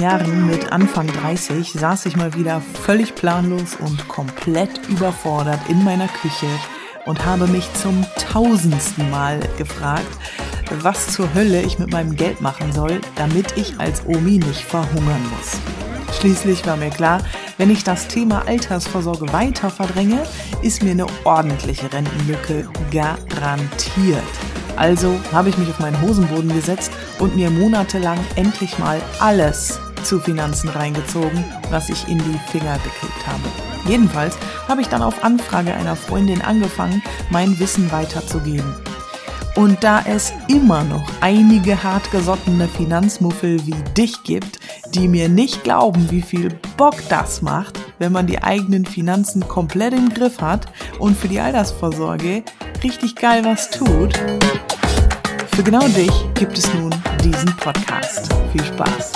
Jahren mit Anfang 30 saß ich mal wieder völlig planlos und komplett überfordert in meiner Küche und habe mich zum tausendsten Mal gefragt, was zur Hölle ich mit meinem Geld machen soll, damit ich als Omi nicht verhungern muss. Schließlich war mir klar, wenn ich das Thema Altersvorsorge weiter verdränge, ist mir eine ordentliche Rentenlücke garantiert. Also habe ich mich auf meinen Hosenboden gesetzt und mir monatelang endlich mal alles zu Finanzen reingezogen, was ich in die Finger gekriegt habe. Jedenfalls habe ich dann auf Anfrage einer Freundin angefangen, mein Wissen weiterzugeben. Und da es immer noch einige hartgesottene Finanzmuffel wie dich gibt, die mir nicht glauben, wie viel Bock das macht, wenn man die eigenen Finanzen komplett im Griff hat und für die Altersvorsorge richtig geil was tut, für genau dich gibt es nun diesen Podcast. Viel Spaß!